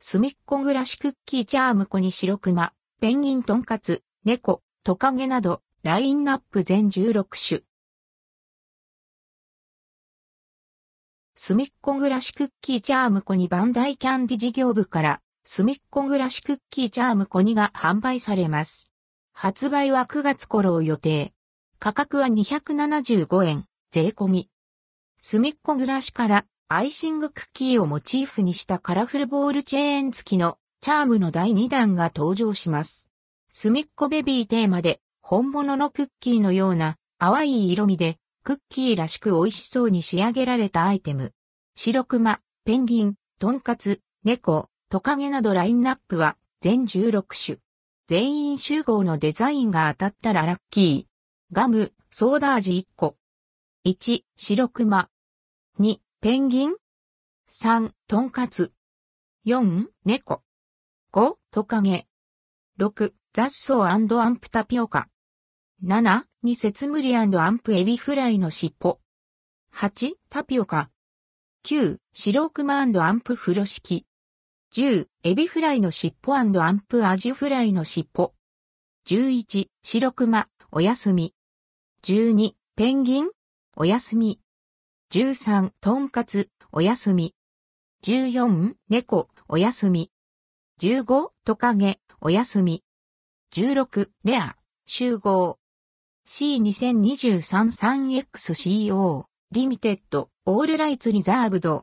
すみっこ暮らしクッキーチャームコに白熊、ペンギントンカツ、猫、トカゲなど、ラインナップ全16種。すみっこ暮らしクッキーチャームコにバンダイキャンディ事業部から、すみっこ暮らしクッキーチャームコにが販売されます。発売は9月頃を予定。価格は275円、税込み。すみっこ暮らしからアイシングクッキーをモチーフにしたカラフルボールチェーン付きのチャームの第2弾が登場します。すみっこベビーテーマで本物のクッキーのような淡い色味でクッキーらしく美味しそうに仕上げられたアイテム。白熊、ペンギン、トンカツ、猫、トカゲなどラインナップは全16種。全員集合のデザインが当たったらラッキー。ガム、ソーダ味1個。1、白熊。2、ペンギン？3、トンカツ。4、猫。5、トカゲ。6、雑草 amp タピオカ。7、にせつむり amp エビフライの尻尾。8、タピオカ。9、白熊 amp 風呂敷。10、エビフライの尻尾 amp アジフライの尻尾。11、白熊、おやすみ。12、ペンギン、おやすみ。13、トンカツ、おやすみ。14、猫、おやすみ。15、トカゲ、おやすみ。16、レア、集合。 C2023 San-X Co、Limited、All Rights Reserved、